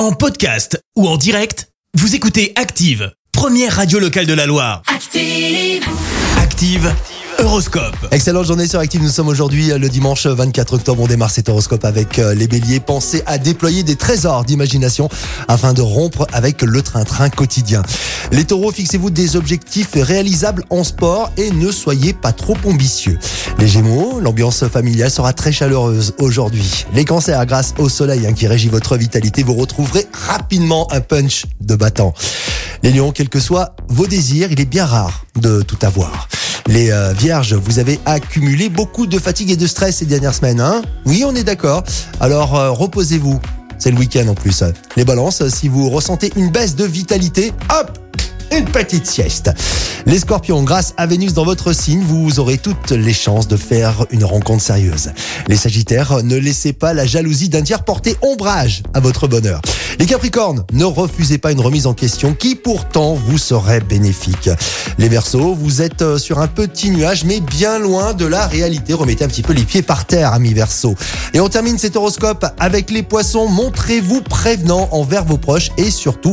En podcast ou en direct, vous écoutez Active, première radio locale de la Loire. Active. Active, Horoscope. Excellente journée sur Active. Nous sommes aujourd'hui euh, le dimanche 24 octobre. On démarre cet horoscope avec euh, les béliers. Pensez à déployer des trésors d'imagination afin de rompre avec le train-train quotidien. Les taureaux, fixez-vous des objectifs réalisables en sport et ne soyez pas trop ambitieux. Les gémeaux, l'ambiance familiale sera très chaleureuse aujourd'hui. Les cancers, grâce au soleil hein, qui régit votre vitalité, vous retrouverez rapidement un punch de battant. Les lions, quels que soient vos désirs, il est bien rare de tout avoir. Les euh, vierges, vous avez accumulé beaucoup de fatigue et de stress ces dernières semaines, hein? Oui, on est d'accord. Alors euh, reposez-vous. C'est le week-end en plus. Les balances, si vous ressentez une baisse de vitalité, hop une petite sieste. Les scorpions, grâce à Vénus dans votre signe, vous aurez toutes les chances de faire une rencontre sérieuse. Les sagittaires, ne laissez pas la jalousie d'un tiers porter ombrage à votre bonheur. Les capricornes, ne refusez pas une remise en question qui pourtant vous serait bénéfique. Les versos, vous êtes euh, sur un petit nuage mais bien loin de la réalité. Remettez un petit peu les pieds par terre, amis verso. Et on termine cet horoscope avec les poissons. Montrez-vous prévenant envers vos proches et surtout